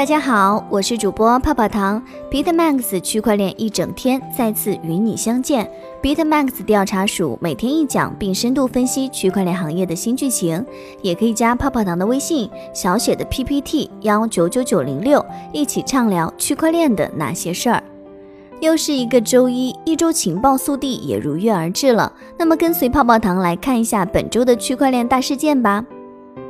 大家好，我是主播泡泡糖，BitMax 区块链一整天再次与你相见。BitMax 调查署每天一讲，并深度分析区块链行业的新剧情，也可以加泡泡糖的微信，小写的 PPT 幺九九九零六，一起畅聊区块链的那些事儿。又是一个周一，一周情报速递也如约而至了。那么跟随泡泡糖来看一下本周的区块链大事件吧。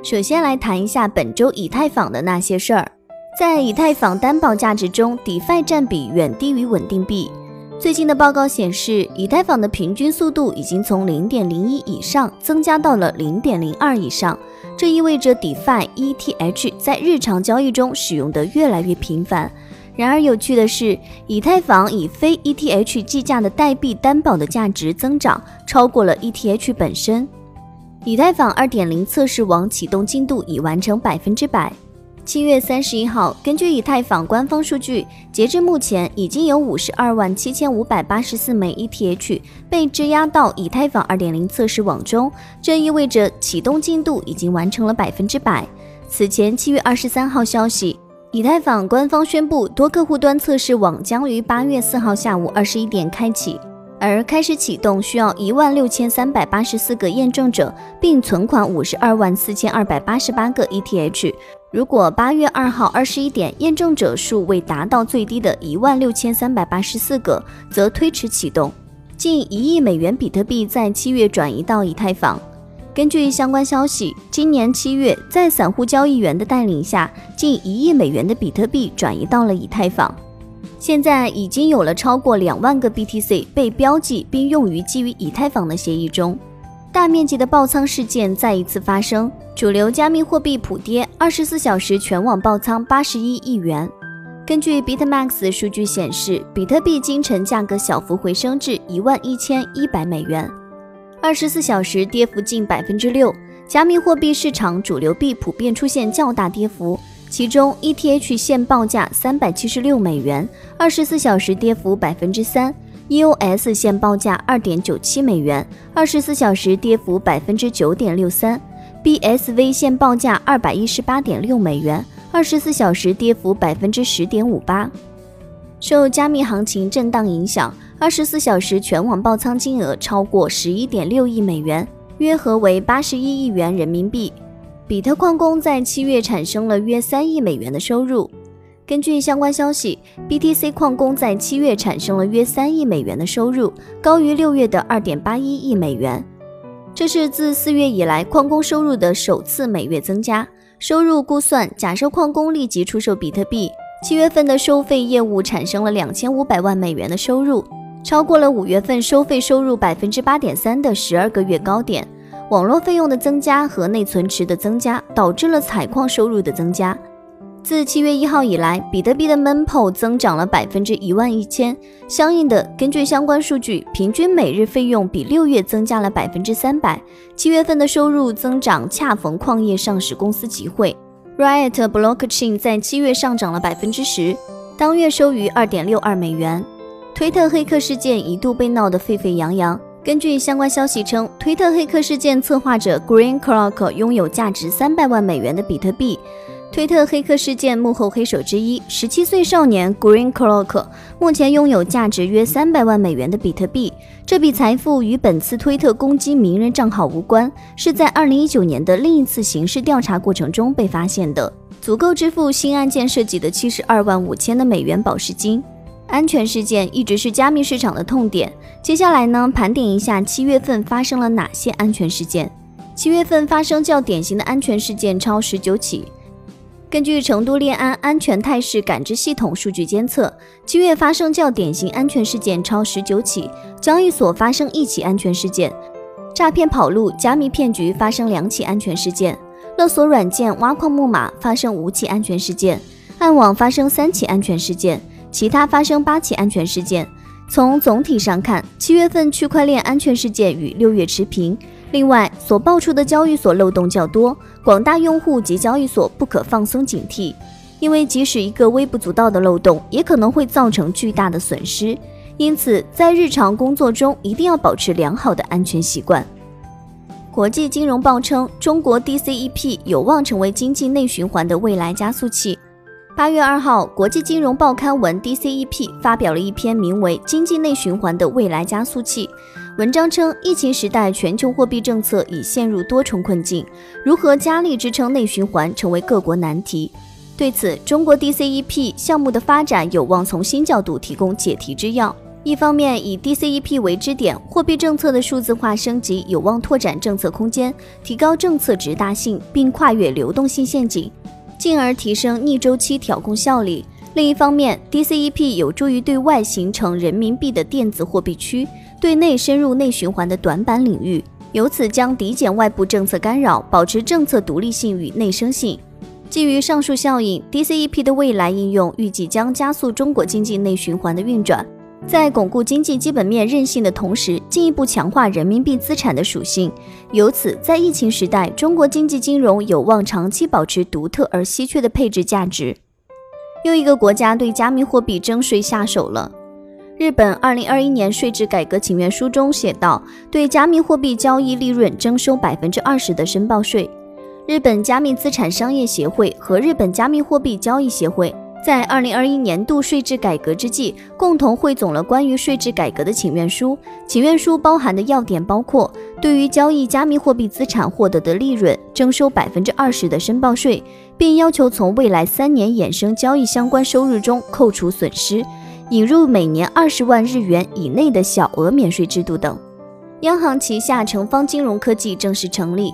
首先来谈一下本周以太坊的那些事儿。在以太坊担保价值中，DeFi 占比远低于稳定币。最近的报告显示，以太坊的平均速度已经从零点零一以上增加到了零点零二以上，这意味着 DeFi ETH 在日常交易中使用的越来越频繁。然而，有趣的是，以太坊以非 ETH 计价的代币担保的价值增长超过了 ETH 本身。以太坊二点零测试网启动进度已完成百分之百。七月三十一号，根据以太坊官方数据，截至目前已经有五十二万七千五百八十四枚 ETH 被质押到以太坊二点零测试网中，这意味着启动进度已经完成了百分之百。此前，七月二十三号消息，以太坊官方宣布，多客户端测试网将于八月四号下午二十一点开启，而开始启动需要一万六千三百八十四个验证者，并存款五十二万四千二百八十八个 ETH。如果八月二号二十一点验证者数未达到最低的一万六千三百八十四个，则推迟启动。近一亿美元比特币在七月转移到以太坊。根据相关消息，今年七月，在散户交易员的带领下，近一亿美元的比特币转移到了以太坊。现在已经有了超过两万个 BTC 被标记并用于基于以太坊的协议中。大面积的爆仓事件再一次发生，主流加密货币普跌，二十四小时全网爆仓八十一亿元。根据 BitMax 数据显示，比特币今晨价格小幅回升至一万一千一百美元，二十四小时跌幅近百分之六。加密货币市场主流币普遍出现较大跌幅，其中 ETH 现报价三百七十六美元，二十四小时跌幅百分之三。EOS 现报价二点九七美元，二十四小时跌幅百分之九点六三。BSV 现报价二百一十八点六美元，二十四小时跌幅百分之十点五八。受加密行情震荡影响，二十四小时全网爆仓金额超过十一点六亿美元，约合为八十一亿元人民币。比特矿工在七月产生了约三亿美元的收入。根据相关消息，BTC 矿工在七月产生了约三亿美元的收入，高于六月的二点八一亿美元。这是自四月以来矿工收入的首次每月增加。收入估算，假设矿工立即出售比特币，七月份的收费业务产生了两千五百万美元的收入，超过了五月份收费收入百分之八点三的十二个月高点。网络费用的增加和内存池的增加，导致了采矿收入的增加。自七月一号以来，比特币的 mempo 增长了百分之一万一千。相应的，根据相关数据，平均每日费用比六月增加了百分之三百。七月份的收入增长恰逢矿业上市公司集会。Riot Blockchain 在七月上涨了百分之十，当月收于二点六二美元。推特黑客事件一度被闹得沸沸扬扬。根据相关消息称，推特黑客事件策划者 Green Clock 拥有价值三百万美元的比特币。推特黑客事件幕后黑手之一，十七岁少年 Green Clock 目前拥有价值约三百万美元的比特币。这笔财富与本次推特攻击名人账号无关，是在二零一九年的另一次刑事调查过程中被发现的，足够支付新案件涉及的七十二万五千的美元保释金。安全事件一直是加密市场的痛点。接下来呢，盘点一下七月份发生了哪些安全事件。七月份发生较典型的安全事件超十九起。根据成都链安安全态势感知系统数据监测，七月发生较典型安全事件超十九起，交易所发生一起安全事件，诈骗跑路、加密骗局发生两起安全事件，勒索软件、挖矿木马发生五起安全事件，暗网发生三起安全事件，其他发生八起安全事件。从总体上看，七月份区块链安全事件与六月持平。另外，所爆出的交易所漏洞较多，广大用户及交易所不可放松警惕，因为即使一个微不足道的漏洞，也可能会造成巨大的损失。因此，在日常工作中一定要保持良好的安全习惯。国际金融报称，中国 DCEP 有望成为经济内循环的未来加速器。八月二号，国际金融报刊文 DCEP 发表了一篇名为《经济内循环的未来加速器》文章，称疫情时代全球货币政策已陷入多重困境，如何加力支撑内循环成为各国难题。对此，中国 DCEP 项目的发展有望从新角度提供解题之药。一方面，以 DCEP 为支点，货币政策的数字化升级有望拓展政策空间，提高政策直达性，并跨越流动性陷阱。进而提升逆周期调控效力。另一方面，DCEP 有助于对外形成人民币的电子货币区，对内深入内循环的短板领域，由此将抵减外部政策干扰，保持政策独立性与内生性。基于上述效应，DCEP 的未来应用预计将加速中国经济内循环的运转。在巩固经济基本面韧性的同时，进一步强化人民币资产的属性。由此，在疫情时代，中国经济金融有望长期保持独特而稀缺的配置价值。又一个国家对加密货币征税下手了。日本二零二一年税制改革请愿书中写道，对加密货币交易利润征收百分之二十的申报税。日本加密资产商业协会和日本加密货币交易协会。在二零二一年度税制改革之际，共同汇总了关于税制改革的请愿书。请愿书包含的要点包括：对于交易加密货币资产获得的利润，征收百分之二十的申报税，并要求从未来三年衍生交易相关收入中扣除损失，引入每年二十万日元以内的小额免税制度等。央行旗下城方金融科技正式成立。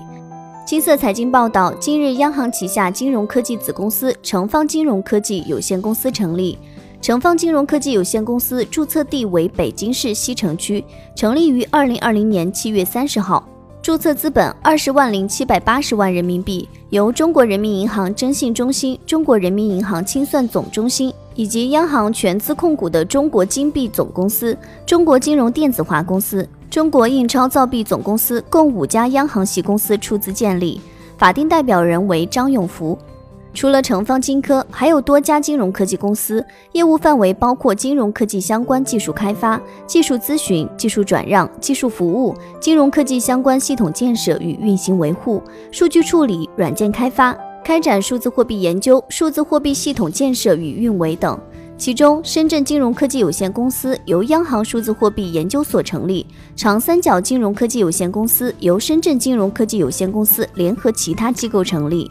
金色财经报道，今日央行旗下金融科技子公司成方金融科技有限公司成立。成方金融科技有限公司注册地为北京市西城区，成立于二零二零年七月三十号，注册资本二十万零七百八十万人民币，由中国人民银行征信中心、中国人民银行清算总中心以及央行全资控股的中国金币总公司、中国金融电子化公司。中国印钞造币总公司共五家央行系公司出资建立，法定代表人为张永福。除了城方金科，还有多家金融科技公司，业务范围包括金融科技相关技术开发、技术咨询、技术转让、技术服务、金融科技相关系统建设与运行维护、数据处理、软件开发、开展数字货币研究、数字货币系统建设与运维等。其中，深圳金融科技有限公司由央行数字货币研究所成立，长三角金融科技有限公司由深圳金融科技有限公司联合其他机构成立。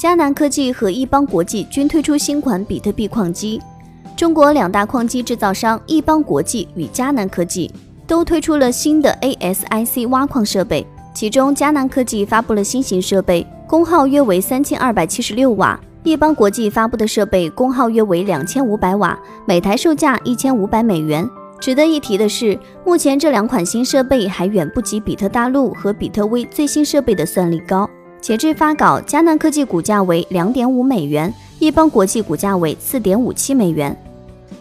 迦南科技和易邦国际均推出新款比特币矿机。中国两大矿机制造商易邦国际与迦南科技都推出了新的 ASIC 挖矿设备，其中迦南科技发布了新型设备，功耗约为三千二百七十六瓦。易邦国际发布的设备功耗约为两千五百瓦，每台售价一千五百美元。值得一提的是，目前这两款新设备还远不及比特大陆和比特威最新设备的算力高。截至发稿，迦南科技股价为两点五美元，易邦国际股价为四点五七美元。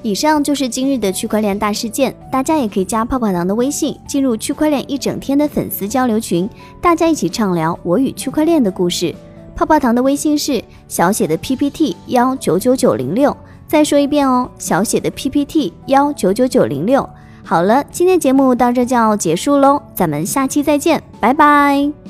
以上就是今日的区块链大事件，大家也可以加泡泡糖的微信，进入区块链一整天的粉丝交流群，大家一起畅聊我与区块链的故事。泡泡糖的微信是小写的 PPT 幺九九九零六，再说一遍哦，小写的 PPT 幺九九九零六。好了，今天节目到这就要结束喽，咱们下期再见，拜拜。